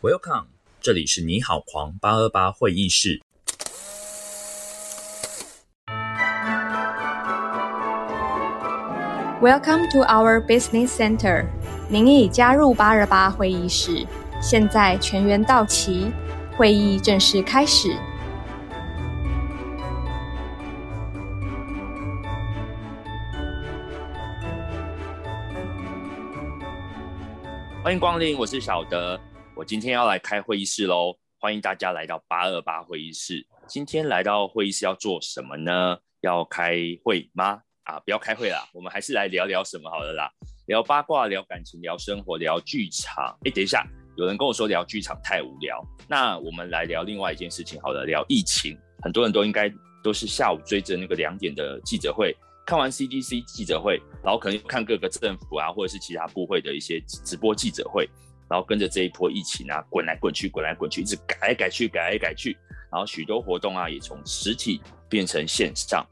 Welcome，这里是你好狂八二八会议室。Welcome to our business center。您已加入八二八会议室，现在全员到齐，会议正式开始。欢迎光临，我是小德。我今天要来开会议室喽，欢迎大家来到八二八会议室。今天来到会议室要做什么呢？要开会吗？啊，不要开会啦，我们还是来聊聊什么好了啦。聊八卦，聊感情，聊生活，聊剧场。哎，等一下，有人跟我说聊剧场太无聊，那我们来聊另外一件事情好了，聊疫情。很多人都应该都是下午追着那个两点的记者会。看完 CDC 记者会，然后可能看各个政府啊，或者是其他部会的一些直播记者会，然后跟着这一波疫情啊，滚来滚去，滚来滚去，一直改来改去，改来改去，然后许多活动啊，也从实体变成线上。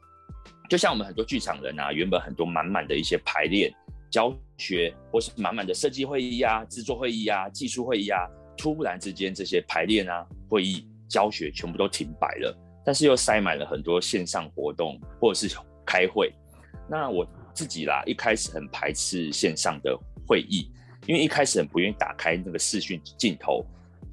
就像我们很多剧场人啊，原本很多满满的一些排练、教学，或是满满的设计会议啊、制作会议啊、技术会议啊，突然之间这些排练啊、会议、教学全部都停摆了，但是又塞满了很多线上活动或者是开会。那我自己啦，一开始很排斥线上的会议，因为一开始很不愿意打开那个视讯镜头，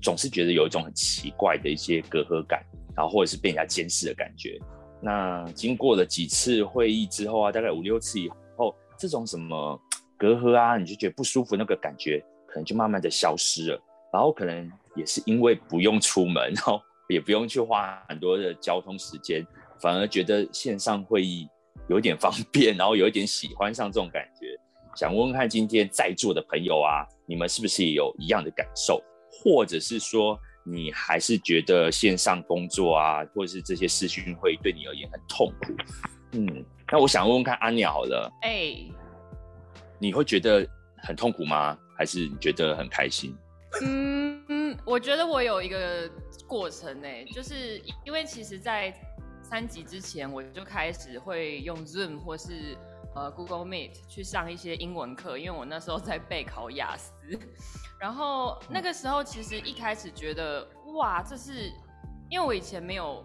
总是觉得有一种很奇怪的一些隔阂感，然后或者是被人家监视的感觉。那经过了几次会议之后啊，大概五六次以后，这种什么隔阂啊，你就觉得不舒服，那个感觉可能就慢慢的消失了。然后可能也是因为不用出门，然后也不用去花很多的交通时间，反而觉得线上会议。有点方便，然后有一点喜欢上这种感觉，想问问看今天在座的朋友啊，你们是不是也有一样的感受，或者是说你还是觉得线上工作啊，或者是这些视讯会对你而言很痛苦？嗯，那我想问问看阿鸟了，哎，你会觉得很痛苦吗？还是你觉得很开心？嗯嗯，我觉得我有一个过程呢，就是因为其实，在三级之前，我就开始会用 Zoom 或是呃 Google Meet 去上一些英文课，因为我那时候在备考雅思。然后那个时候其实一开始觉得哇，这是因为我以前没有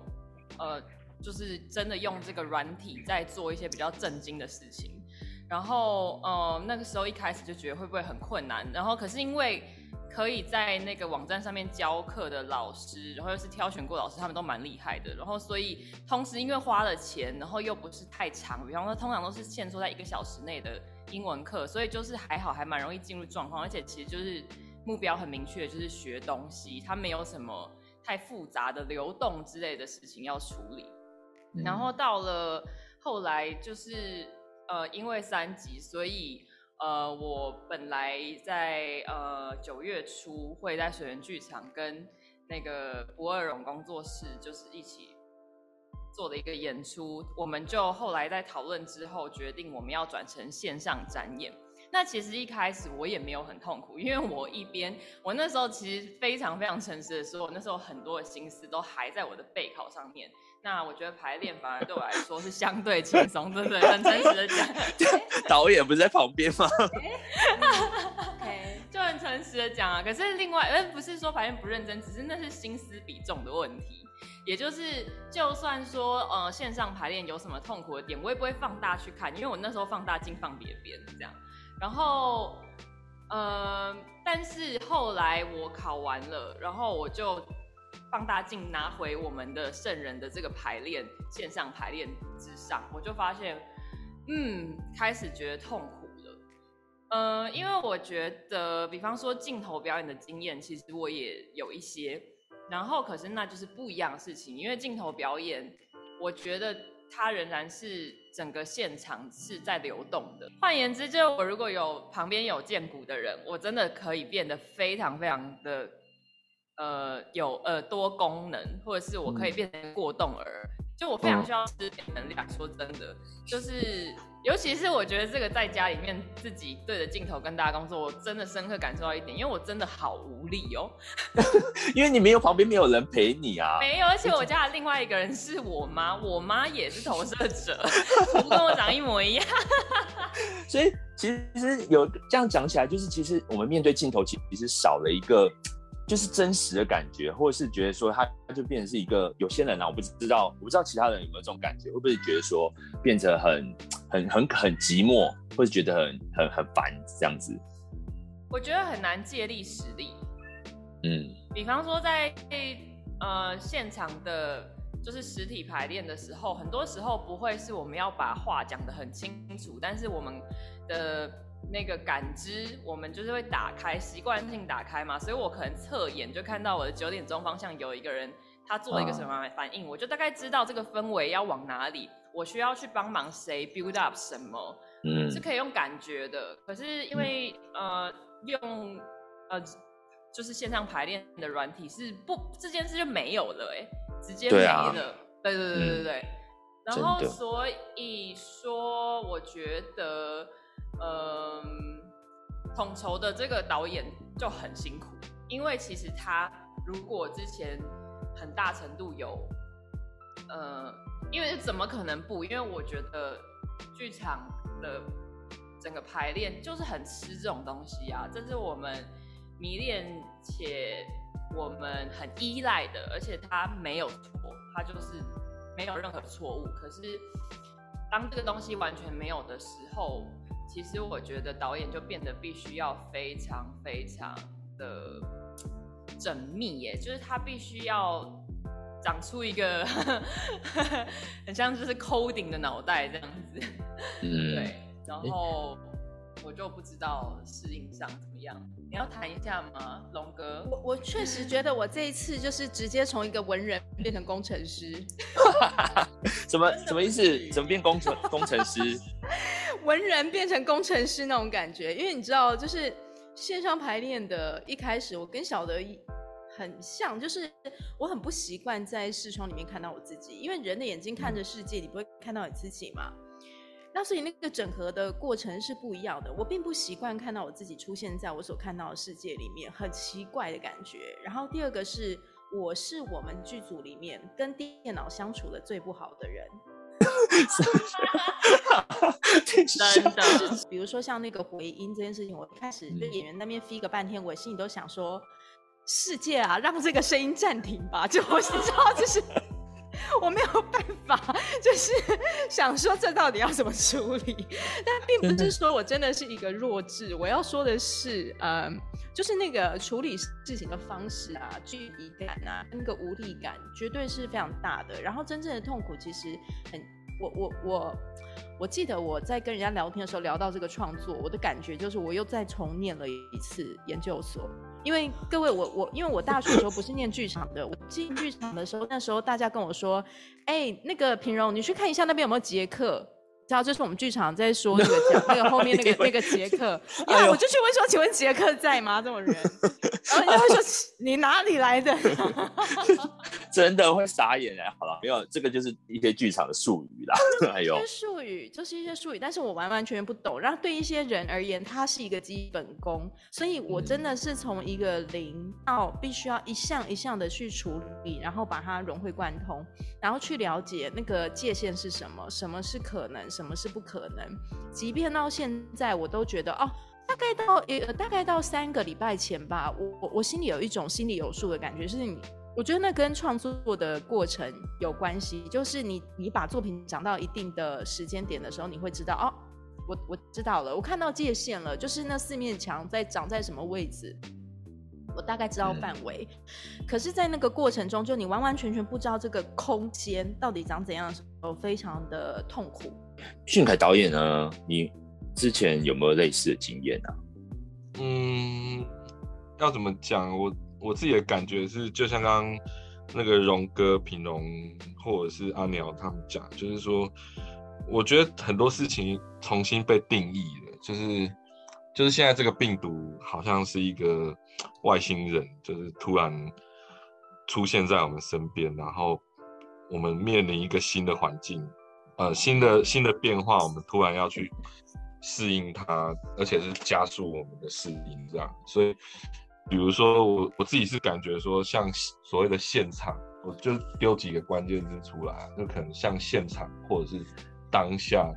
呃，就是真的用这个软体在做一些比较震惊的事情。然后呃那个时候一开始就觉得会不会很困难，然后可是因为。可以在那个网站上面教课的老师，然后又是挑选过老师，他们都蛮厉害的。然后所以同时因为花了钱，然后又不是太长，比方说通常都是限缩在一个小时内的英文课，所以就是还好，还蛮容易进入状况。而且其实就是目标很明确，就是学东西，它没有什么太复杂的流动之类的事情要处理。然后到了后来就是呃，因为三级，所以。呃，我本来在呃九月初会在水源剧场跟那个不二荣工作室就是一起做的一个演出，我们就后来在讨论之后决定我们要转成线上展演。那其实一开始我也没有很痛苦，因为我一边我那时候其实非常非常诚实的说，我那时候很多的心思都还在我的备考上面。那我觉得排练反而对我来说是相对轻松，对不对？很诚实的讲，导演不是在旁边吗？就很诚实的讲啊。可是另外，呃，不是说排练不认真，只是那是心思比重的问题。也就是，就算说呃线上排练有什么痛苦的点，我也不会放大去看，因为我那时候放大镜放别边这样。然后，呃，但是后来我考完了，然后我就。放大镜拿回我们的圣人的这个排练线上排练之上，我就发现，嗯，开始觉得痛苦了。呃，因为我觉得，比方说镜头表演的经验，其实我也有一些，然后可是那就是不一样的事情。因为镜头表演，我觉得它仍然是整个现场是在流动的。换言之，就我如果有旁边有建骨的人，我真的可以变得非常非常的。呃，有耳朵功能，或者是我可以变成过动儿，就我非常需要吃点能量。说真的，就是尤其是我觉得这个在家里面自己对着镜头跟大家工作，我真的深刻感受到一点，因为我真的好无力哦。因为你没有旁边没有人陪你啊。没有，而且我家的另外一个人是我妈，我妈也是投射者，图跟我长一模一样。所以其实有这样讲起来，就是其实我们面对镜头，其实少了一个。就是真实的感觉，或者是觉得说它它就变成是一个有些人啊，我不知道，我不知道其他人有没有这种感觉，会不会觉得说变成很很很很寂寞，或者觉得很很很烦这样子？我觉得很难借力使力。嗯，比方说在呃现场的，就是实体排练的时候，很多时候不会是我们要把话讲得很清楚，但是我们的。那个感知，我们就是会打开，习惯性打开嘛，所以我可能侧眼就看到我的九点钟方向有一个人，他做了一个什么反应，我就大概知道这个氛围要往哪里，我需要去帮忙谁 build up 什么，嗯，是可以用感觉的。可是因为呃用呃就是线上排练的软体是不这件事就没有了，哎，直接没了，对对对对对对。然后所以说，我觉得。嗯，统筹的这个导演就很辛苦，因为其实他如果之前很大程度有，呃，因为怎么可能不？因为我觉得剧场的整个排练就是很吃这种东西啊，这是我们迷恋且我们很依赖的，而且他没有错，他就是没有任何错误。可是当这个东西完全没有的时候，其实我觉得导演就变得必须要非常非常的缜密耶，就是他必须要长出一个很像就是 coding 的脑袋这样子，嗯，对，然后我就不知道适应上怎么样，你要谈一下吗，龙哥？我我确实觉得我这一次就是直接从一个文人变成工程师，什么什么意思？怎么变工程工程师？文人变成工程师那种感觉，因为你知道，就是线上排练的一开始，我跟小德很像，就是我很不习惯在视窗里面看到我自己，因为人的眼睛看着世界，你不会看到你自己嘛。那所以那个整合的过程是不一样的，我并不习惯看到我自己出现在我所看到的世界里面，很奇怪的感觉。然后第二个是，我是我们剧组里面跟电脑相处的最不好的人。真的，比如说像那个回音这件事情，我一开始跟演员那边 f 个半天，我心里都想说，世界啊，让这个声音暂停吧。就我知道，就是 我没有办法，就是想说这到底要怎么处理。但并不是说我真的是一个弱智，我要说的是，嗯，就是那个处理事情的方式啊，距离感啊，那个无力感，绝对是非常大的。然后真正的痛苦其实很。我我我我记得我在跟人家聊天的时候聊到这个创作，我的感觉就是我又再重念了一次研究所，因为各位我我因为我大学的时候不是念剧场的，我进剧场的时候那时候大家跟我说，哎，那个平荣你去看一下那边有没有杰克。知道这是我们剧场在说那个讲那个后面那个 那个杰克，因为我就去问说，请问杰克在吗？这种人，然后人家会说你哪里来的？真的会傻眼哎！好了，没有这个就是一些剧场的术语啦，还有术语就是一些术语，但是我完完全全不懂。然后对一些人而言，它是一个基本功，所以我真的是从一个零到必须要一项一项的去处理，然后把它融会贯通，然后去了解那个界限是什么，什么是可能。什么是不可能？即便到现在，我都觉得哦，大概到呃，大概到三个礼拜前吧，我我我心里有一种心里有数的感觉，是你，我觉得那跟创作的过程有关系，就是你你把作品讲到一定的时间点的时候，你会知道哦，我我知道了，我看到界限了，就是那四面墙在长在什么位置。我大概知道范围，可是，在那个过程中，就你完完全全不知道这个空间到底长怎样的时候，非常的痛苦。俊凯导演呢？你之前有没有类似的经验啊？嗯，要怎么讲？我我自己的感觉是，就像刚刚那个荣哥、平荣或者是阿鸟他们讲，就是说，我觉得很多事情重新被定义了，就是就是现在这个病毒好像是一个。外星人就是突然出现在我们身边，然后我们面临一个新的环境，呃，新的新的变化，我们突然要去适应它，而且是加速我们的适应，这样。所以，比如说我我自己是感觉说，像所谓的现场，我就丢几个关键字出来，就可能像现场或者是当下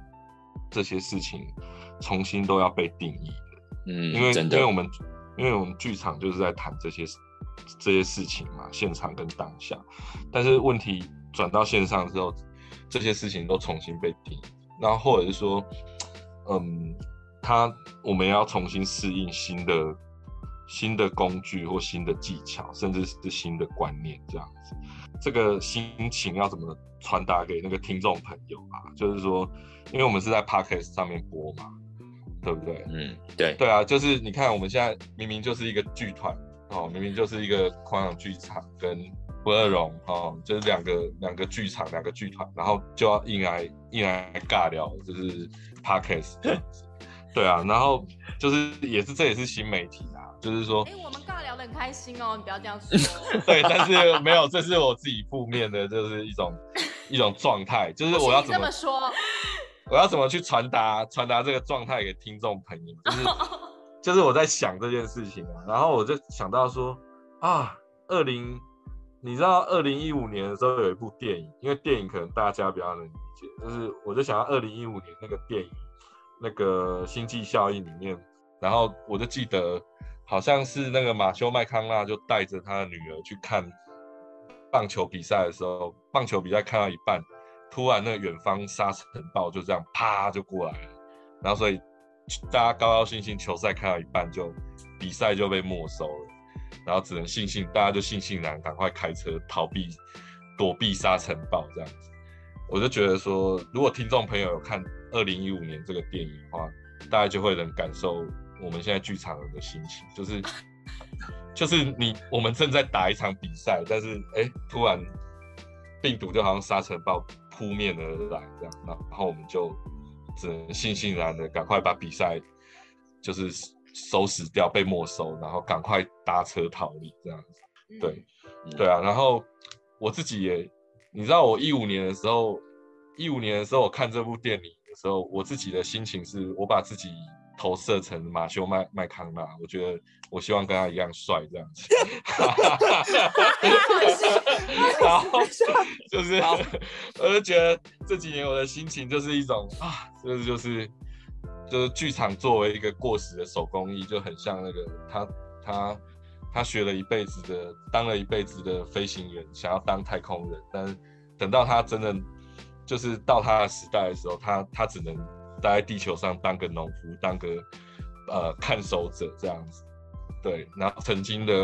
这些事情，重新都要被定义嗯，因为因为我们。因因为我们剧场就是在谈这些这些事情嘛，现场跟当下。但是问题转到线上之后，这些事情都重新被定义，然后或者是说，嗯，他我们要重新适应新的新的工具或新的技巧，甚至是新的观念这样子。这个心情要怎么传达给那个听众朋友啊？就是说，因为我们是在 podcast 上面播嘛。对不对？嗯，对，对啊，就是你看，我们现在明明就是一个剧团哦，明明就是一个狂想剧场跟不二荣哦，就是两个两个剧场两个剧团，然后就要硬来硬来尬聊，就是 podcast 这样子。对啊，然后就是也是这也是新媒体啊，就是说，哎，我们尬聊的很开心哦，你不要这样说。对，但是没有，这是我自己负面的，就是一种 一种状态，就是我要怎么说。我要怎么去传达传达这个状态给听众朋友？就是就是我在想这件事情啊，然后我就想到说啊，二零，你知道二零一五年的时候有一部电影，因为电影可能大家比较能理解，就是我就想到二零一五年那个电影，那个星际效应里面，然后我就记得好像是那个马修麦康纳就带着他的女儿去看棒球比赛的时候，棒球比赛看到一半。突然，那个远方沙尘暴就这样啪就过来了，然后所以大家高高兴兴球赛看到一半就比赛就被没收了，然后只能悻悻大家就悻悻然赶快开车逃避躲避沙尘暴这样子。我就觉得说，如果听众朋友有看二零一五年这个电影的话，大家就会能感受我们现在剧场人的心情，就是 就是你我们正在打一场比赛，但是哎突然病毒就好像沙尘暴。扑面而来，这样，然后我们就只能悻悻然的赶快把比赛就是收拾掉，被没收，然后赶快搭车逃离，这样子。对，对啊。然后我自己也，你知道，我一五年的时候，一五年的时候我看这部电影的时候，我自己的心情是我把自己。投射成马修麦麦康纳，我觉得我希望跟他一样帅这样子。然后就是，我就觉得这几年我的心情就是一种啊，就是就是就是剧场作为一个过时的手工艺，就很像那个他他他学了一辈子的，当了一辈子的飞行员，想要当太空人，但是等到他真的就是到他的时代的时候，他他只能。待在地球上当个农夫，当个呃看守者这样子，对，然后曾经的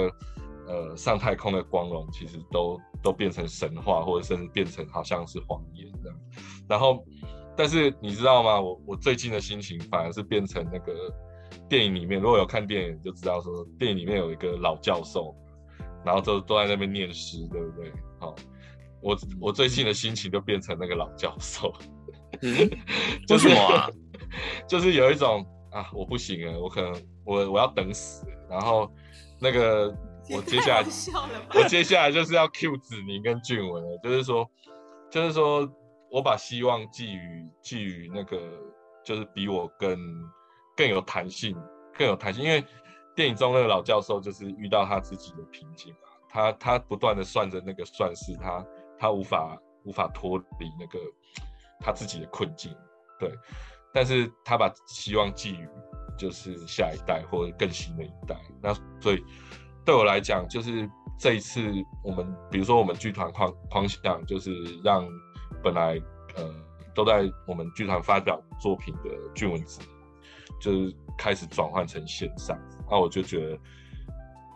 呃上太空的光荣，其实都都变成神话，或者甚至变成好像是谎言这样。然后，但是你知道吗？我我最近的心情反而是变成那个电影里面，如果有看电影就知道说，电影里面有一个老教授，然后都都在那边念诗，对不对？好，我我最近的心情就变成那个老教授。为什么啊？就是有一种啊，我不行了，我可能我我要等死。然后那个我接下来我接下来就是要 Q 子宁跟俊文了，就是说就是说我把希望寄予寄予那个就是比我更更有弹性更有弹性，因为电影中那个老教授就是遇到他自己的瓶颈嘛，他他不断的算着那个算式，他他无法无法脱离那个。他自己的困境，对，但是他把希望寄予就是下一代或者更新的一代，那所以对我来讲，就是这一次我们比如说我们剧团框框想，就是让本来呃都在我们剧团发表作品的俊文子，就是开始转换成线上，那我就觉得，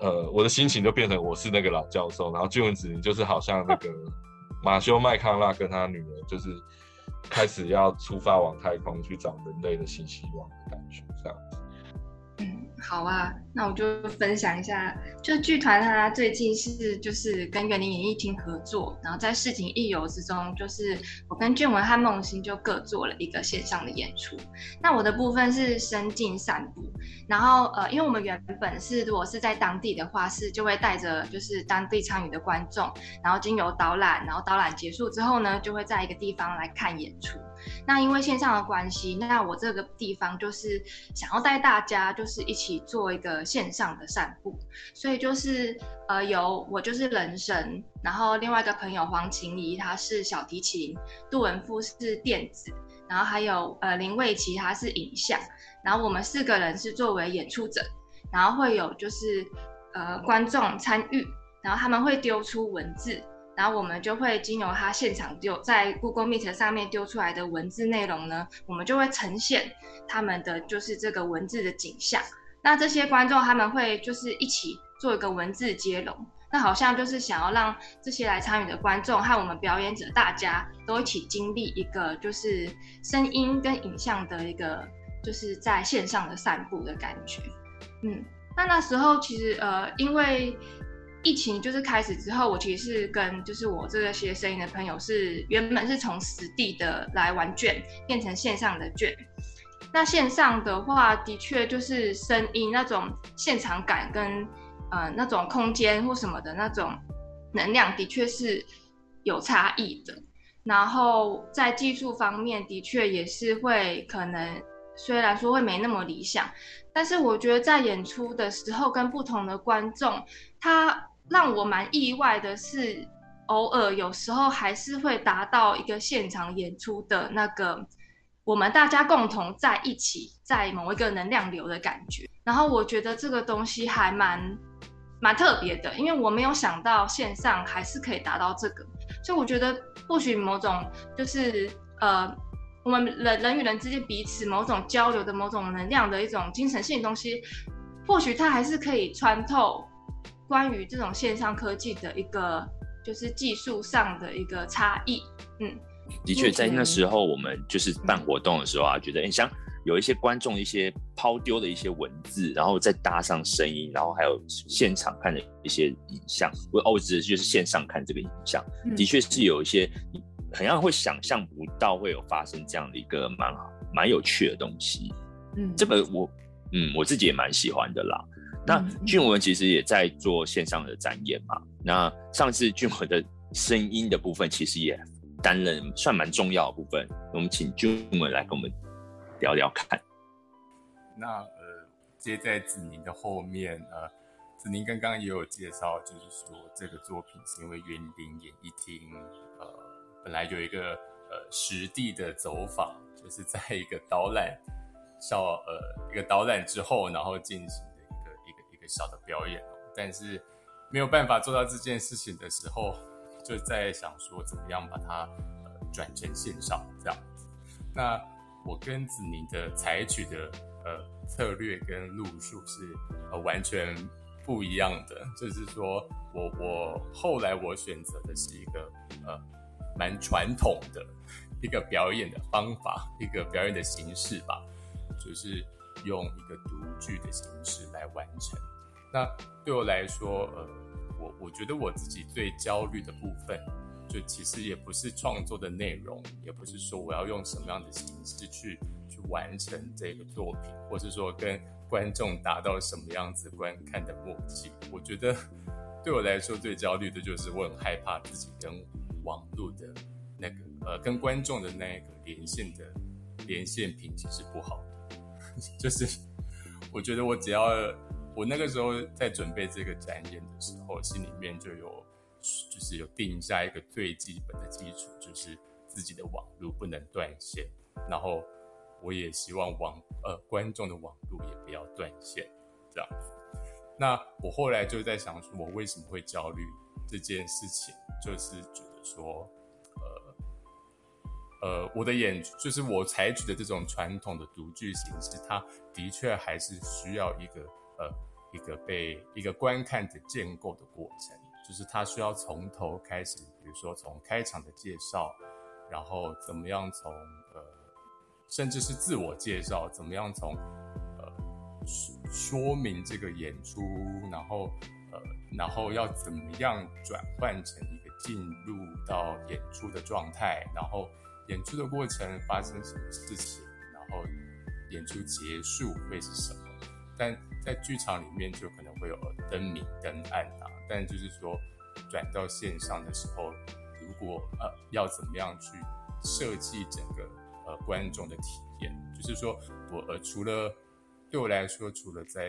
呃，我的心情就变成我是那个老教授，然后俊文子就是好像那个马修麦康纳跟他女儿就是。开始要出发往太空去找人类的新希望的感觉，这样子。好啊。那我就分享一下，就剧团它最近是就是跟园林演艺厅合作，然后在市井一游之中，就是我跟俊文和梦欣就各做了一个线上的演出。那我的部分是深进散步，然后呃，因为我们原本是如果是在当地的话，是就会带着就是当地参与的观众，然后经由导览，然后导览结束之后呢，就会在一个地方来看演出。那因为线上的关系，那我这个地方就是想要带大家就是一起做一个线上的散步，所以就是呃有我就是人神，然后另外一个朋友黄晴怡她是小提琴，杜文夫是电子，然后还有呃林卫琪他是影像，然后我们四个人是作为演出者。然后会有就是呃观众参与，然后他们会丢出文字，然后我们就会经由他现场丢在 Google Meet 上面丢出来的文字内容呢，我们就会呈现他们的就是这个文字的景象。那这些观众他们会就是一起做一个文字接龙，那好像就是想要让这些来参与的观众和我们表演者大家都一起经历一个就是声音跟影像的一个就是在线上的散步的感觉。嗯，那那时候其实呃，因为疫情就是开始之后，我其实是跟就是我这些声音的朋友是原本是从实地的来玩卷变成线上的卷。那线上的话，的确就是声音那种现场感跟呃那种空间或什么的那种能量，的确是有差异的。然后在技术方面，的确也是会可能虽然说会没那么理想，但是我觉得在演出的时候跟不同的观众，他让我蛮意外的是，偶尔有时候还是会达到一个现场演出的那个。我们大家共同在一起，在某一个能量流的感觉，然后我觉得这个东西还蛮蛮特别的，因为我没有想到线上还是可以达到这个，所以我觉得或许某种就是呃，我们人人与人之间彼此某种交流的某种能量的一种精神性的东西，或许它还是可以穿透关于这种线上科技的一个就是技术上的一个差异，嗯。的确，在那时候我们就是办活动的时候啊，觉得很像有一些观众一些抛丢的一些文字，然后再搭上声音，然后还有现场看的一些影像。我哦，我指的就是线上看这个影像，的确是有一些好像会想象不到会有发生这样的一个蛮好蛮有趣的东西。嗯，这个我嗯我自己也蛮喜欢的啦。那俊文其实也在做线上的展演嘛。那上次俊文的声音的部分其实也。担任算蛮重要的部分，我们请君们来跟我们聊聊看。那呃，接在子宁的后面，呃，子宁刚刚也有介绍，就是说这个作品是因为园林演艺厅，呃，本来有一个呃实地的走访，就是在一个导览小呃一个导览之后，然后进行的一个一个一个小的表演，但是没有办法做到这件事情的时候。就在想说怎么样把它呃转成线上这样。那我跟子宁的采取的呃策略跟路数是呃完全不一样的。就是说我我后来我选择的是一个呃蛮传统的一个表演的方法，一个表演的形式吧，就是用一个独剧的形式来完成。那对我来说呃。我我觉得我自己最焦虑的部分，就其实也不是创作的内容，也不是说我要用什么样的形式去去完成这个作品，或是说跟观众达到什么样子观看的默契。我觉得对我来说最焦虑的就是我很害怕自己跟网络的那个呃跟观众的那个连线的连线品质是不好的，就是我觉得我只要。我那个时候在准备这个展演的时候，心里面就有，就是有定下一个最基本的基础，就是自己的网络不能断线，然后我也希望网呃观众的网络也不要断线，这样。那我后来就在想，说我为什么会焦虑这件事情，就是觉得说，呃呃，我的演就是我采取的这种传统的独剧形式，它的确还是需要一个。呃，一个被一个观看的建构的过程，就是他需要从头开始，比如说从开场的介绍，然后怎么样从呃，甚至是自我介绍，怎么样从呃说明这个演出，然后呃，然后要怎么样转换成一个进入到演出的状态，然后演出的过程发生什么事情，然后演出结束会是什么，但。在剧场里面就可能会有灯明灯暗啊，但就是说转到线上的时候，如果呃要怎么样去设计整个呃观众的体验，就是说我呃除了对我来说，除了在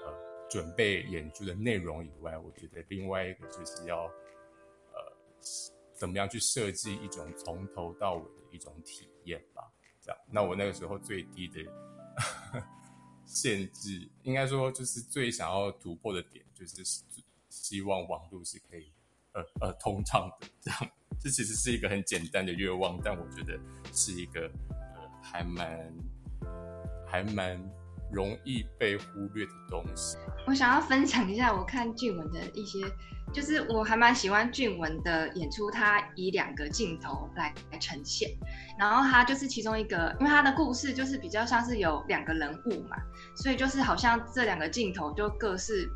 呃准备演出的内容以外，我觉得另外一个就是要呃怎么样去设计一种从头到尾的一种体验吧。这样，那我那个时候最低的。限制，应该说就是最想要突破的点，就是希望网络是可以呃呃通畅的。这样，这其实是一个很简单的愿望，但我觉得是一个呃还蛮还蛮容易被忽略的东西。我想要分享一下我看俊文的一些。就是我还蛮喜欢俊文的演出，他以两个镜头来来呈现，然后他就是其中一个，因为他的故事就是比较像是有两个人物嘛，所以就是好像这两个镜头就各是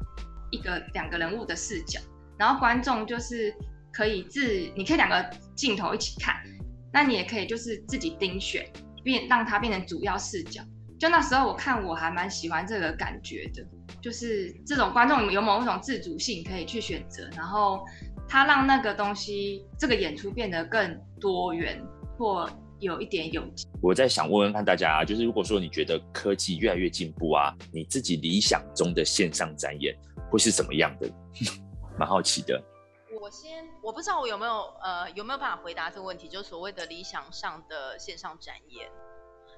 一个两个人物的视角，然后观众就是可以自，你可以两个镜头一起看，那你也可以就是自己盯选，变让它变成主要视角。就那时候我看我还蛮喜欢这个感觉的。就是这种观众有某一种自主性可以去选择，然后他让那个东西这个演出变得更多元或有一点有机。我在想问问看大家啊，就是如果说你觉得科技越来越进步啊，你自己理想中的线上展演会是怎么样的？蛮好奇的。我先我不知道我有没有呃有没有办法回答这个问题，就是所谓的理想上的线上展演。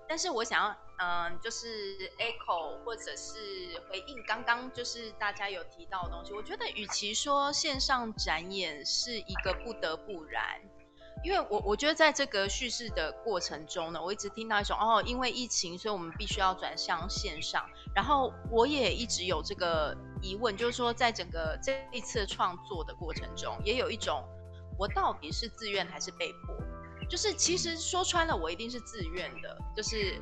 但是我想要，嗯，就是 echo 或者是回应刚刚就是大家有提到的东西。我觉得，与其说线上展演是一个不得不然，因为我我觉得在这个叙事的过程中呢，我一直听到一种哦，因为疫情，所以我们必须要转向线上。然后我也一直有这个疑问，就是说，在整个这一次创作的过程中，也有一种我到底是自愿还是被迫？就是其实说穿了，我一定是自愿的，就是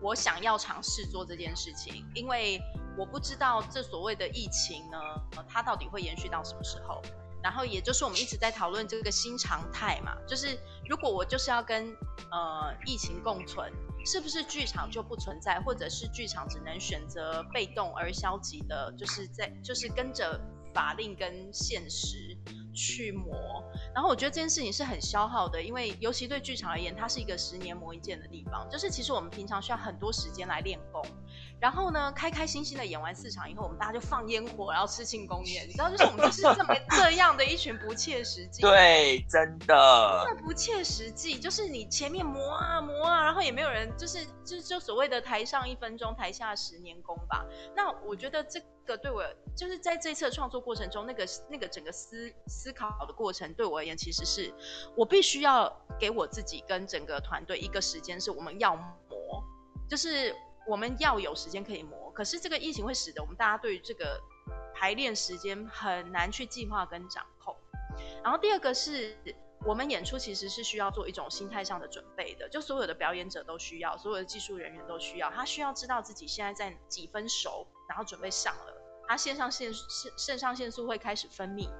我想要尝试做这件事情，因为我不知道这所谓的疫情呢，呃它到底会延续到什么时候。然后也就是我们一直在讨论这个新常态嘛，就是如果我就是要跟呃疫情共存，是不是剧场就不存在，或者是剧场只能选择被动而消极的，就是在就是跟着法令跟现实。去磨，然后我觉得这件事情是很消耗的，因为尤其对剧场而言，它是一个十年磨一剑的地方。就是其实我们平常需要很多时间来练功，然后呢，开开心心的演完四场以后，我们大家就放烟火，然后吃庆功宴。你知道，就是我们就是这么 这样的一群不切实际。对，真的。那不切实际，就是你前面磨啊磨啊，然后也没有人，就是就就所谓的台上一分钟，台下十年功吧。那我觉得这。个对我就是在这次创作过程中，那个那个整个思思考的过程，对我而言，其实是我必须要给我自己跟整个团队一个时间，是我们要磨，就是我们要有时间可以磨。可是这个疫情会使得我们大家对于这个排练时间很难去计划跟掌控。然后第二个是我们演出其实是需要做一种心态上的准备的，就所有的表演者都需要，所有的技术人员都需要，他需要知道自己现在在几分熟，然后准备上了。他肾上腺肾肾上腺素会开始分泌，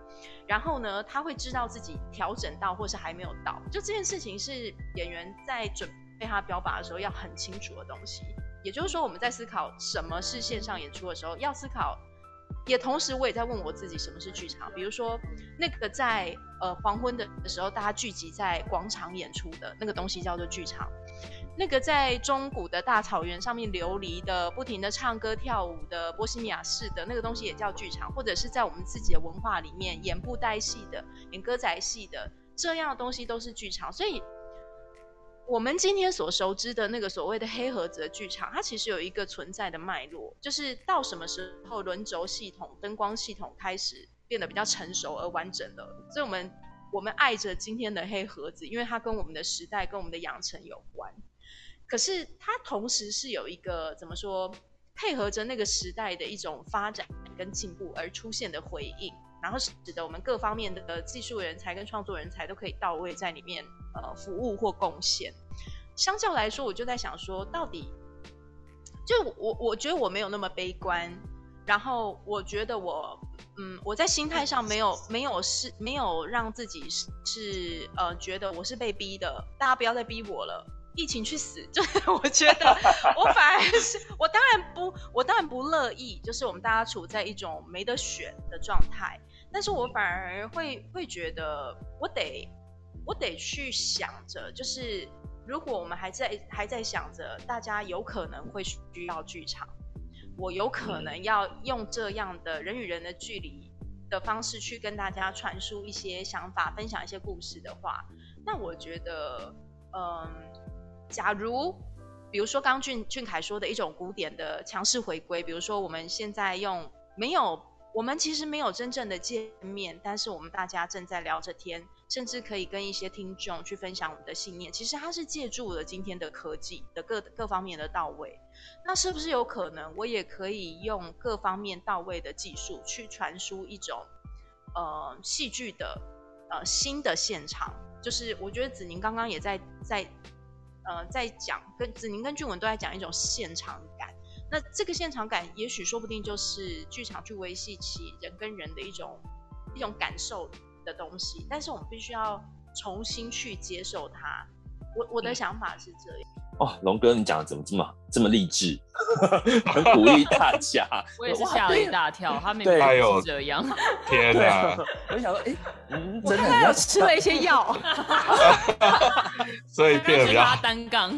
然后呢，他会知道自己调整到或是还没有到，就这件事情是演员在准备他标靶的时候要很清楚的东西。也就是说，我们在思考什么是线上演出的时候，要思考，也同时我也在问我自己什么是剧场。比如说，那个在呃黄昏的时候，大家聚集在广场演出的那个东西叫做剧场。那个在中古的大草原上面流离的、不停的唱歌跳舞的波西米亚式的那个东西也叫剧场，或者是在我们自己的文化里面演布袋戏的、演歌仔戏的这样的东西都是剧场。所以，我们今天所熟知的那个所谓的黑盒子的剧场，它其实有一个存在的脉络，就是到什么时候轮轴系统、灯光系统开始变得比较成熟而完整了。所以，我们我们爱着今天的黑盒子，因为它跟我们的时代、跟我们的养成有关。可是它同时是有一个怎么说，配合着那个时代的一种发展跟进步而出现的回应，然后使得我们各方面的技术人才跟创作人才都可以到位在里面，呃，服务或贡献。相较来说，我就在想说，到底就我我觉得我没有那么悲观，然后我觉得我嗯我在心态上没有没有是没有让自己是是呃觉得我是被逼的，大家不要再逼我了。疫情去死，就是我觉得我反而是我当然不，我当然不乐意，就是我们大家处在一种没得选的状态。但是我反而会会觉得，我得我得去想着，就是如果我们还在还在想着，大家有可能会需要剧场，我有可能要用这样的人与人的距离的方式去跟大家传输一些想法，分享一些故事的话，那我觉得，嗯。假如，比比如说刚俊俊凯说的一种古典的强势回归，比如说我们现在用没有，我们其实没有真正的见面，但是我们大家正在聊着天，甚至可以跟一些听众去分享我们的信念。其实它是借助了今天的科技的各各方面的到位。那是不是有可能，我也可以用各方面到位的技术去传输一种呃戏剧的呃新的现场？就是我觉得子宁刚刚也在在呃在讲，跟子宁跟俊文都在讲一种现场。那这个现场感，也许说不定就是剧场去维系起人跟人的一种一种感受的东西。但是我们必须要重新去接受它。我我的想法是这样。哦，龙哥，你讲的怎么这么这么励志，很鼓励大家。我也是吓了一大跳，他明明是这样。天哪！我想说，哎，嗯，真的有吃了一些药，所以变得比较单杠，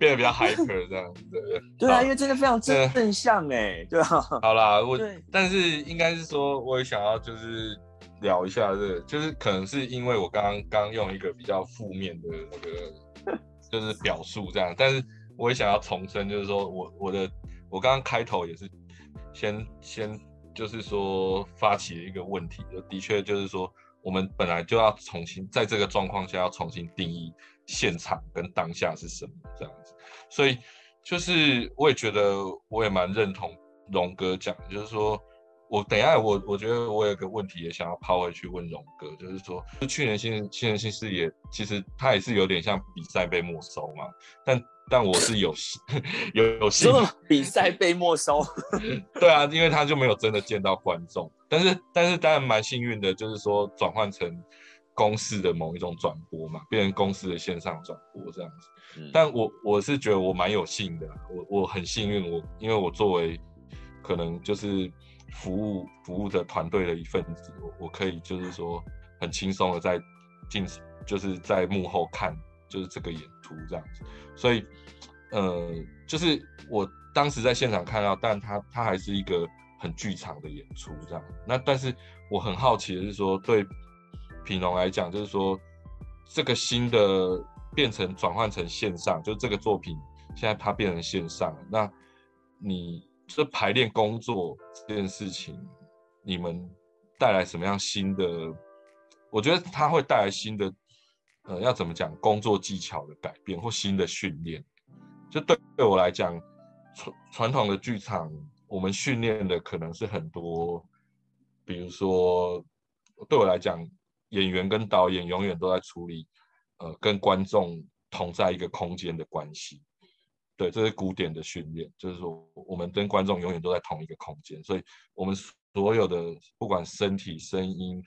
变得比较 hyper 这样子。对啊，因为真的非常正正向哎，对啊。好啦，我但是应该是说，我也想要就是聊一下这个，就是可能是因为我刚刚刚用一个比较负面的那个。就是表述这样，但是我也想要重申，就是说我我的我刚刚开头也是先先就是说发起了一个问题，就的确就是说我们本来就要重新在这个状况下要重新定义现场跟当下是什么这样子，所以就是我也觉得我也蛮认同荣哥讲，就是说。我等一下，我我觉得我有个问题也想要抛回去问荣哥，就是说，去年新新人新视野，其实他也是有点像比赛被没收嘛，但但我是有有有什么比赛被没收？对啊，因为他就没有真的见到观众，但是但是当然蛮幸运的，就是说转换成公司的某一种转播嘛，变成公司的线上转播这样子。但我我是觉得我蛮有幸的，我我很幸运，我因为我作为可能就是。服务服务的团队的一份子，我我可以就是说很轻松的在进，就是在幕后看就是这个演出这样子，所以呃，就是我当时在现场看到，但他他还是一个很剧场的演出这样。那但是我很好奇的是说，对品龙来讲，就是说这个新的变成转换成线上，就这个作品现在它变成线上，那你。这排练工作这件事情，你们带来什么样新的？我觉得它会带来新的，呃，要怎么讲？工作技巧的改变或新的训练。就对对我来讲，传传统的剧场，我们训练的可能是很多，比如说，对我来讲，演员跟导演永远都在处理，呃，跟观众同在一个空间的关系。对，这是古典的训练，就是说我们跟观众永远都在同一个空间，所以我们所有的不管身体、声音，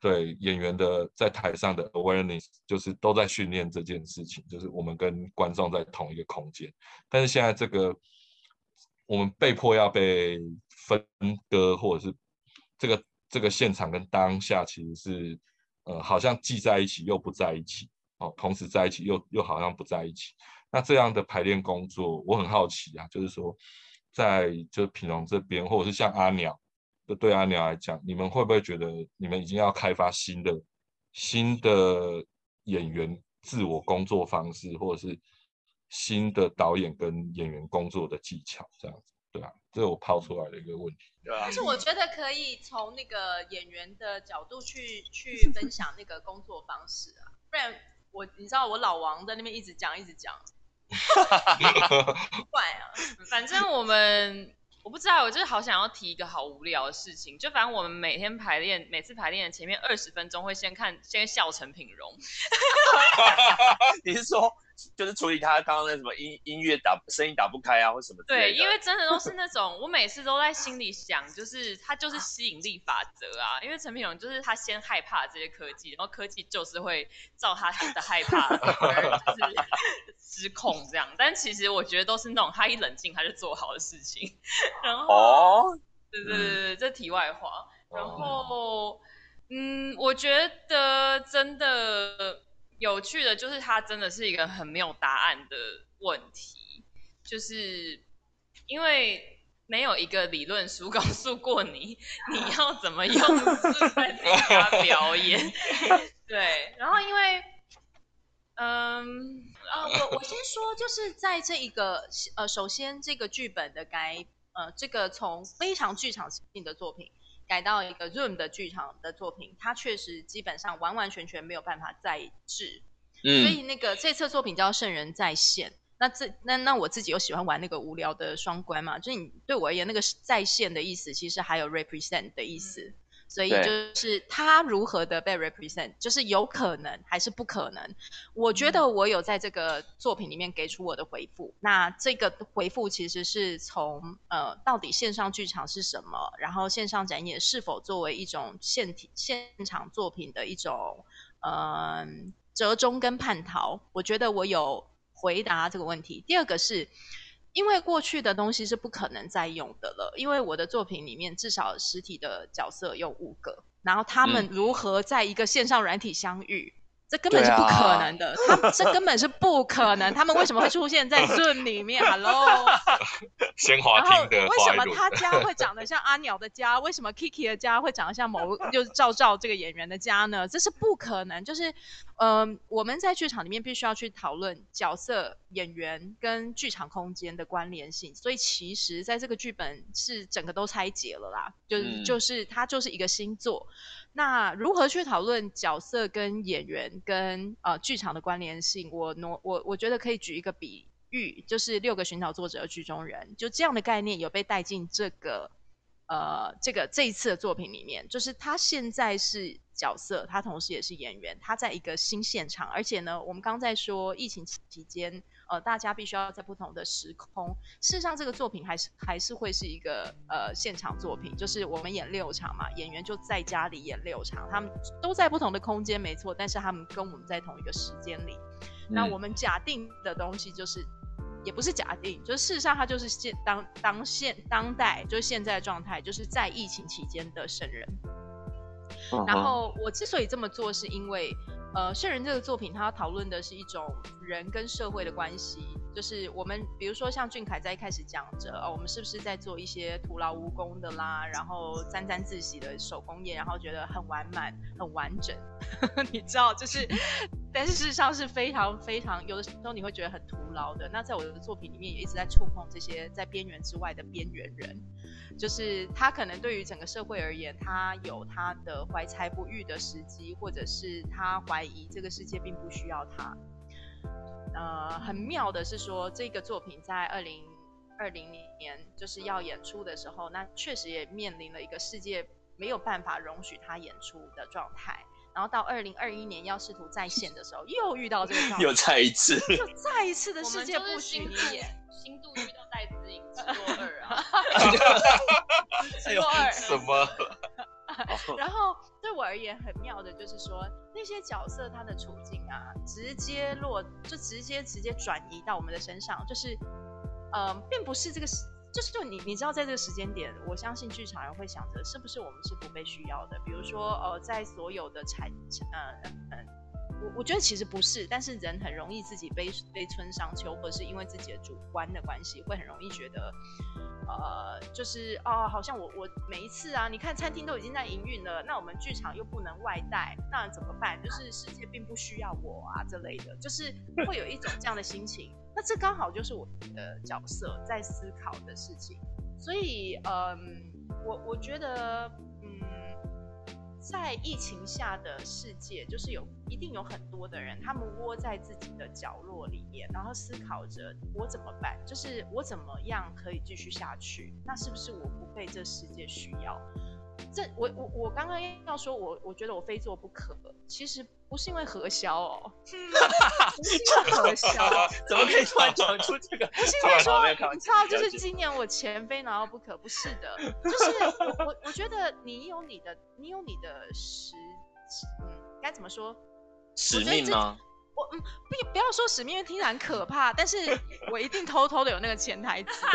对演员的在台上的 awareness，就是都在训练这件事情，就是我们跟观众在同一个空间。但是现在这个我们被迫要被分割，或者是这个这个现场跟当下其实是呃好像既在一起又不在一起哦，同时在一起又又好像不在一起。那这样的排练工作，我很好奇啊，就是说，在就品龙这边，或者是像阿鸟，就对阿鸟来讲，你们会不会觉得你们已经要开发新的新的演员自我工作方式，或者是新的导演跟演员工作的技巧，这样子，对啊，这是我抛出来的一个问题。但是我觉得可以从那个演员的角度去去分享那个工作方式啊，不然我你知道我老王在那边一直讲一直讲。怪啊！反正我们我不知道，我就是好想要提一个好无聊的事情。就反正我们每天排练，每次排练的前面二十分钟会先看，先笑陈品荣。你是说？就是处理他刚刚那什么音音乐打声音打不开啊，或什么对，因为真的都是那种，我每次都在心里想，就是他就是吸引力法则啊。因为陈品荣就是他先害怕这些科技，然后科技就是会照他的害怕 就是失控这样。但其实我觉得都是那种他一冷静他就做好的事情。然后，哦，对对对对，这题外话。然后，嗯，我觉得真的。有趣的就是，它真的是一个很没有答案的问题，就是因为没有一个理论书告诉过你你要怎么用在自家表演。对，然后因为，嗯，我我先说，就是在这一个呃，首先这个剧本的改，呃，这个从非常剧场性的作品改到一个 Zoom 的剧场的作品，它确实基本上完完全全没有办法再制。嗯，所以那个这次作品叫《圣人在线》，那这那那我自己又喜欢玩那个无聊的双关嘛，就是你对我而言，那个在线的意思其实还有 represent 的意思。所以就是他如何的被 represent，就是有可能还是不可能。我觉得我有在这个作品里面给出我的回复。那这个回复其实是从呃，到底线上剧场是什么，然后线上展演是否作为一种现体现场作品的一种呃折中跟叛逃。我觉得我有回答这个问题。第二个是。因为过去的东西是不可能再用的了，因为我的作品里面至少实体的角色有五个，然后他们如何在一个线上软体相遇？这根本是不可能的，他这根本是不可能。他们为什么会出现在 Zoom 里面？Hello，鲜花厅的为什么他家会长得像 阿鸟的家？为什么 Kiki 的家会长得像某就是赵赵这个演员的家呢？这是不可能。就是，嗯，我们在剧场里面必须要去讨论角色、演员跟剧场空间的关联性。所以其实在这个剧本是整个都拆解了啦，就是就是它就是一个新作。那如何去讨论角色跟演员跟呃剧场的关联性？我挪我我觉得可以举一个比喻，就是六个寻找作者的剧中人，就这样的概念有被带进这个呃这个这一次的作品里面，就是他现在是角色，他同时也是演员，他在一个新现场，而且呢，我们刚在说疫情期间。呃，大家必须要在不同的时空。事实上，这个作品还是还是会是一个呃现场作品，就是我们演六场嘛，演员就在家里演六场，他们都在不同的空间，没错，但是他们跟我们在同一个时间里。那我们假定的东西就是，也不是假定，就是事实上它就是现当当现当代就是现在的状态，就是在疫情期间的圣人。然后我之所以这么做，是因为。呃，圣人这个作品，它讨论的是一种人跟社会的关系，就是我们比如说像俊凯在一开始讲着，哦，我们是不是在做一些徒劳无功的啦，然后沾沾自喜的手工业，然后觉得很完满、很完整，你知道，就是，但是事实上是非常非常有的时候你会觉得很徒劳的。那在我的作品里面也一直在触碰这些在边缘之外的边缘人。就是他可能对于整个社会而言，他有他的怀才不遇的时机，或者是他怀疑这个世界并不需要他。呃，很妙的是说，这个作品在二零二零年就是要演出的时候，那确实也面临了一个世界没有办法容许他演出的状态。然后到二零二一年要试图再现的时候，又遇到这个状态，又再一次，又再一次的世界不许你演。新度遇到戴资颖，直落二啊，二什么？然后对我而言很妙的就是说，那些角色他的处境啊，直接落就直接直接转移到我们的身上，就是呃，并不是这个，就是就你你知道，在这个时间点，我相信剧场人会想着，是不是我们是不被需要的？比如说呃，在所有的产呃嗯。我我觉得其实不是，但是人很容易自己悲悲春伤秋，或者是因为自己的主观的关系，会很容易觉得，呃，就是哦，好像我我每一次啊，你看餐厅都已经在营运了，那我们剧场又不能外带，那怎么办？就是世界并不需要我啊之类的，就是 会有一种这样的心情。那这刚好就是我的角色在思考的事情，所以嗯，我我觉得。在疫情下的世界，就是有一定有很多的人，他们窝在自己的角落里面，然后思考着我怎么办，就是我怎么样可以继续下去？那是不是我不被这世界需要？这我我我刚刚要说，我我觉得我非做不可，其实不是因为核销哦，不是因为 核销，怎么可以突然讲出这个？不是因为说你知道，就是今年我钱非拿到不可，不是的，就是我我我觉得你有你的，你有你的时，嗯，该怎么说？使命吗？我嗯，不不要说使命，听起来很可怕，但是 我一定偷偷的有那个潜台词，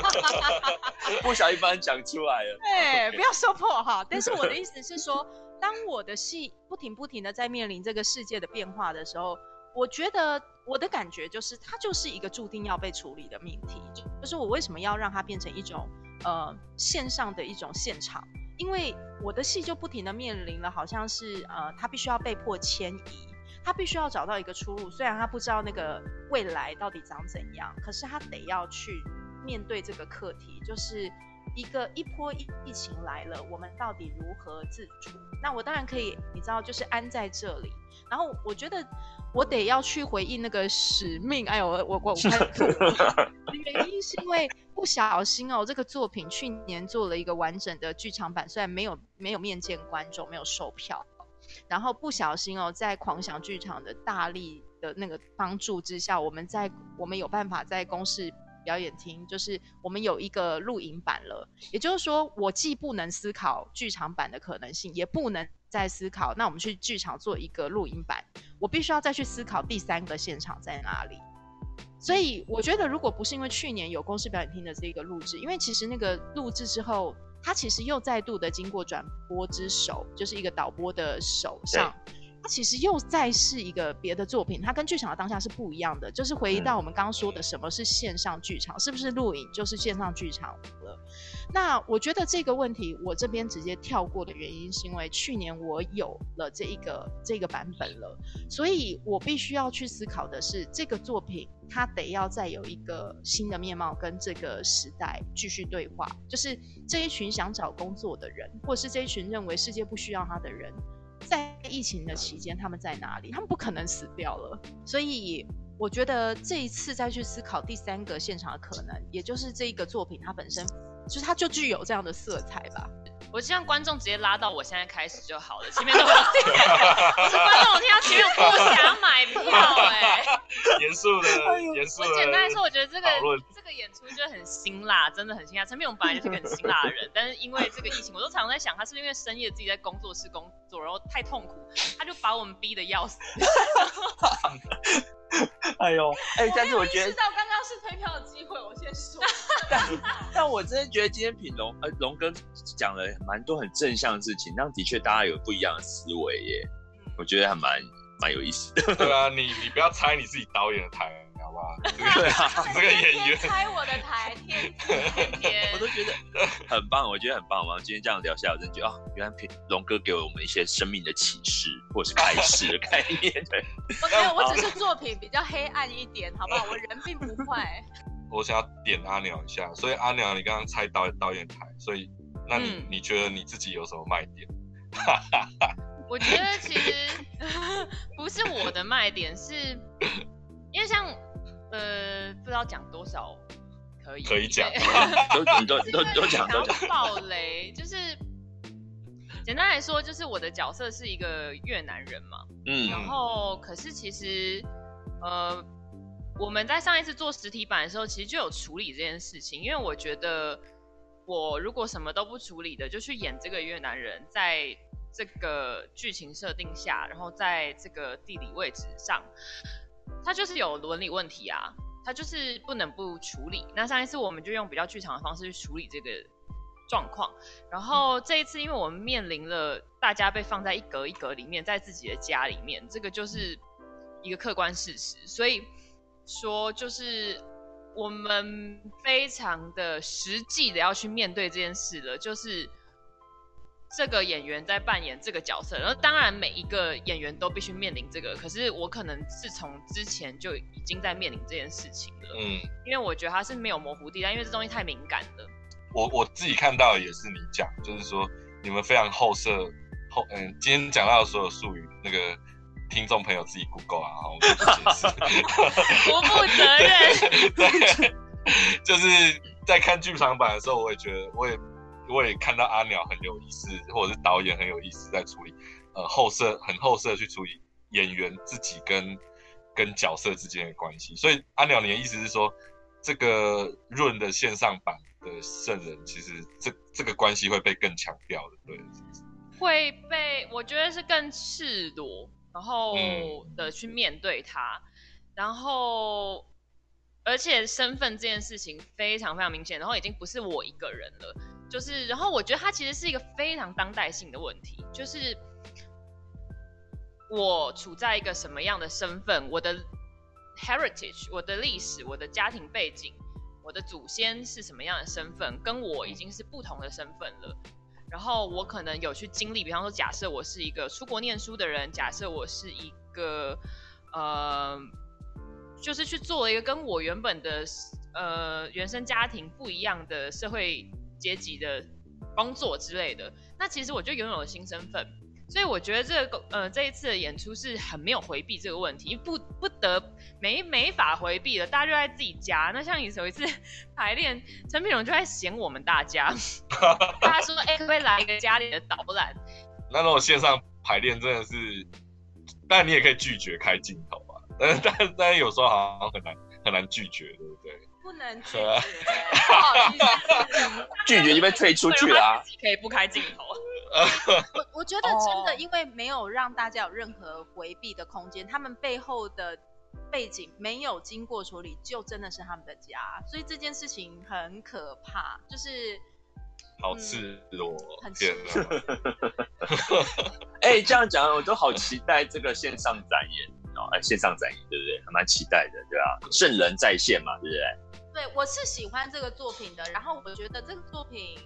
不小心把讲出来了。对，不要说破哈。但是我的意思是说，当我的戏不停不停的在面临这个世界的变化的时候，我觉得我的感觉就是，它就是一个注定要被处理的命题。就是我为什么要让它变成一种呃线上的一种现场？因为我的戏就不停的面临了，好像是呃，它必须要被迫迁移。他必须要找到一个出路。虽然他不知道那个未来到底长怎样，可是他得要去面对这个课题，就是一个一波疫疫情来了，我们到底如何自处？那我当然可以，你知道，就是安在这里。然后我觉得我得要去回应那个使命。哎呦，我我我 开吐。原因是因为不小心哦，这个作品去年做了一个完整的剧场版，虽然没有没有面见观众，没有售票。然后不小心哦，在狂想剧场的大力的那个帮助之下，我们在我们有办法在公视表演厅，就是我们有一个录影版了。也就是说，我既不能思考剧场版的可能性，也不能再思考，那我们去剧场做一个录影版，我必须要再去思考第三个现场在哪里。所以我觉得，如果不是因为去年有公视表演厅的这个录制，因为其实那个录制之后。他其实又再度的经过转播之手，就是一个导播的手上，他其实又再是一个别的作品，它跟剧场的当下是不一样的。就是回到我们刚刚说的，什么是线上剧场，是不是录影就是线上剧场了？那我觉得这个问题，我这边直接跳过的原因，是因为去年我有了这一个这个版本了，所以我必须要去思考的是，这个作品它得要再有一个新的面貌，跟这个时代继续对话。就是这一群想找工作的人，或是这一群认为世界不需要他的人，在疫情的期间他们在哪里？他们不可能死掉了，所以。我觉得这一次再去思考第三个现场的可能，也就是这一个作品它本身，就是它就具有这样的色彩吧。我希望观众直接拉到我现在开始就好了，前面都不要听。我是观众，我听到前面不想买票哎。严肃的，严肃。我简单来说，我觉得这个这个演出就很辛辣，真的很辛辣。陈品勇本来就是个很辛辣的人，但是因为这个疫情，我都常常在想，他是因为深夜自己在工作室工作，然后太痛苦，他就把我们逼的要死。哎呦，哎，但是我觉得知道刚刚是退票的机会，我先说。但但我真的觉得今天品龙呃龙哥讲了蛮多很正向的事情，那的确大家有不一样的思维耶，我觉得还蛮蛮有意思的。对啊，你你不要猜你自己导演的台。对啊，这个演员拆我的台，天天天，我都觉得很棒，我觉得很棒嘛。今天这样聊下来，我真的觉得哦，原来龙哥给我们一些生命的启示，或是开始的概念。对，我没有，我只是作品比较黑暗一点，好不好？我人并不坏。我想要点阿鸟一下，所以阿鸟，你刚刚猜导演导演台，所以那你你觉得你自己有什么卖点？我觉得其实不是我的卖点，是因为像。呃，不知道讲多少可以，可以讲，都都都都讲都讲。暴雷就是简单来说，就是我的角色是一个越南人嘛，嗯，然后可是其实呃，我们在上一次做实体版的时候，其实就有处理这件事情，因为我觉得我如果什么都不处理的，就去演这个越南人，在这个剧情设定下，然后在这个地理位置上。他就是有伦理问题啊，他就是不能不处理。那上一次我们就用比较剧场的方式去处理这个状况，然后这一次因为我们面临了大家被放在一格一格里面，在自己的家里面，这个就是一个客观事实，所以说就是我们非常的实际的要去面对这件事了，就是。这个演员在扮演这个角色，然后当然每一个演员都必须面临这个，可是我可能是从之前就已经在面临这件事情了。嗯，因为我觉得他是没有模糊地带，因为这东西太敏感了。我我自己看到也是你讲，就是说你们非常后设后，嗯，今天讲到的所有术语，那个听众朋友自己 Google 啊，我不解释，不负责任。对，就是在看剧场版的时候，我也觉得我也。我也看到阿鸟很有意思，或者是导演很有意思，在处理呃后设很后设去处理演员自己跟跟角色之间的关系。所以阿鸟，你的意思是说，这个润的线上版的圣人，其实这这个关系会被更强调的，对？会被我觉得是更赤裸，然后的去面对他，然后而且身份这件事情非常非常明显，然后已经不是我一个人了。就是，然后我觉得它其实是一个非常当代性的问题，就是我处在一个什么样的身份，我的 heritage，我的历史，我的家庭背景，我的祖先是什么样的身份，跟我已经是不同的身份了。然后我可能有去经历，比方说，假设我是一个出国念书的人，假设我是一个呃，就是去做了一个跟我原本的呃原生家庭不一样的社会阶级的工作之类的。那其实我就拥有了新身份。所以我觉得这个呃这一次的演出是很没有回避这个问题，不不得没没法回避的，大家就在自己家。那像你有一次 排练，陈品荣就在嫌我们大家，他说：“哎，可不可以来一个家里的导览？”那种线上排练真的是，但你也可以拒绝开镜头啊，但但但有时候好像很难很难拒绝，对不对？不能拒绝，不好意思，拒绝就被退出去了，可以不开镜头。我我觉得真的，因为没有让大家有任何回避的空间，他们背后的背景没有经过处理，就真的是他们的家，所以这件事情很可怕，就是好赤裸，很赤裸。哎，这样讲我都好期待这个线上展演哦，哎，线上展演对不对？还蛮期待的，对吧？圣人在线嘛，对不对？对，我是喜欢这个作品的，然后我觉得这个作品。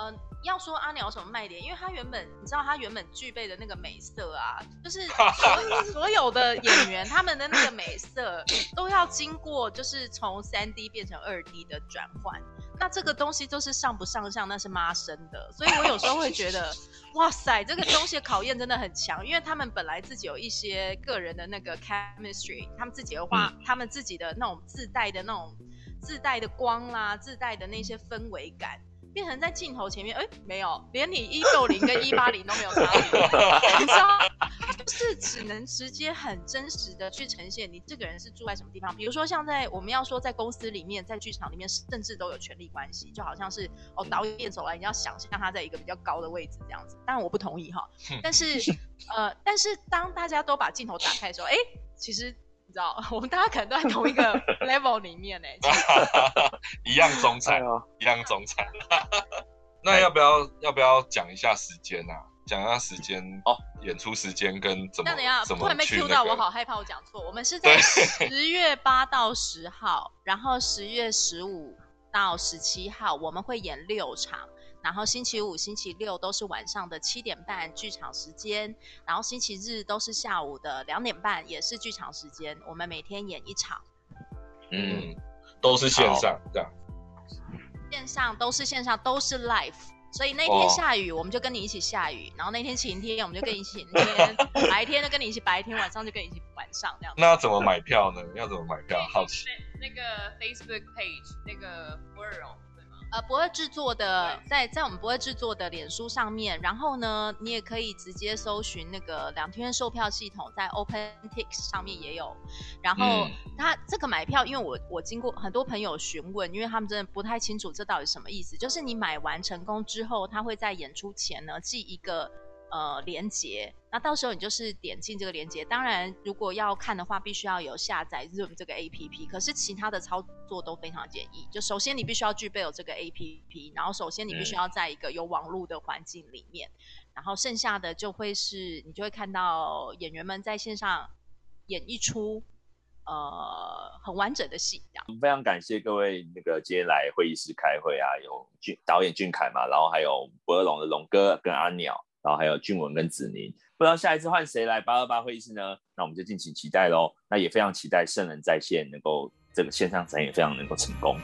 嗯，要说阿鸟有什么卖点，因为它原本你知道它原本具备的那个美色啊，就是 所所有的演员他们的那个美色都要经过就是从三 D 变成二 D 的转换，那这个东西就是上不上相，那是妈生的，所以我有时候会觉得，哇塞，这个东西的考验真的很强，因为他们本来自己有一些个人的那个 chemistry，他们自己的话，他们自己的那种自带的那种自带的光啦，自带的那些氛围感。变成在镜头前面，哎，没有，连你一六零跟一八零都没有差别，你知道，就是只能直接很真实的去呈现你这个人是住在什么地方。比如说像在我们要说在公司里面，在剧场里面，甚至都有权力关系，就好像是哦导演走来，你要想象他在一个比较高的位置这样子。当然我不同意哈，但是 呃，但是当大家都把镜头打开的时候，哎，其实。你知道，我们大家可能都在同一个 level 里面呢，一样中产，一样中产。那要不要要不要讲一下时间啊？讲一下时间哦，演出时间跟怎么怎么没 Q 到，我好害怕我讲错。我们是在十月八到十号，然后十月十五到十七号，我们会演六场。然后星期五、星期六都是晚上的七点半剧场时间，然后星期日都是下午的两点半，也是剧场时间。我们每天演一场，嗯，都是线上这样，线上都是线上都是 live，所以那天下雨我们就跟你一起下雨，然后那天晴天我们就跟你一起晴天，白天就跟你一起白天，晚上就跟你一起晚上这样。那怎么买票呢？要怎么买票？好奇。那个 Facebook page 那个 world。呃，不二制作的，在在我们不二制作的脸书上面，然后呢，你也可以直接搜寻那个两天售票系统，在 OpenTix 上面也有。然后他这个买票，因为我我经过很多朋友询问，因为他们真的不太清楚这到底什么意思。就是你买完成功之后，他会在演出前呢寄一个。呃，连接，那到时候你就是点进这个连接。当然，如果要看的话，必须要有下载 Zoom 这个 A P P。可是其他的操作都非常简易。就首先你必须要具备有这个 A P P，然后首先你必须要在一个有网络的环境里面，然后剩下的就会是你就会看到演员们在线上演一出呃很完整的戏。这样，非常感谢各位那个今天来会议室开会啊，有俊导演俊凯嘛，然后还有博尔龙的龙哥跟阿鸟。然后还有俊文跟子宁，不知道下一次换谁来八二八会议室呢？那我们就敬请期待喽。那也非常期待圣人在线能够这个线上展也非常能够成功。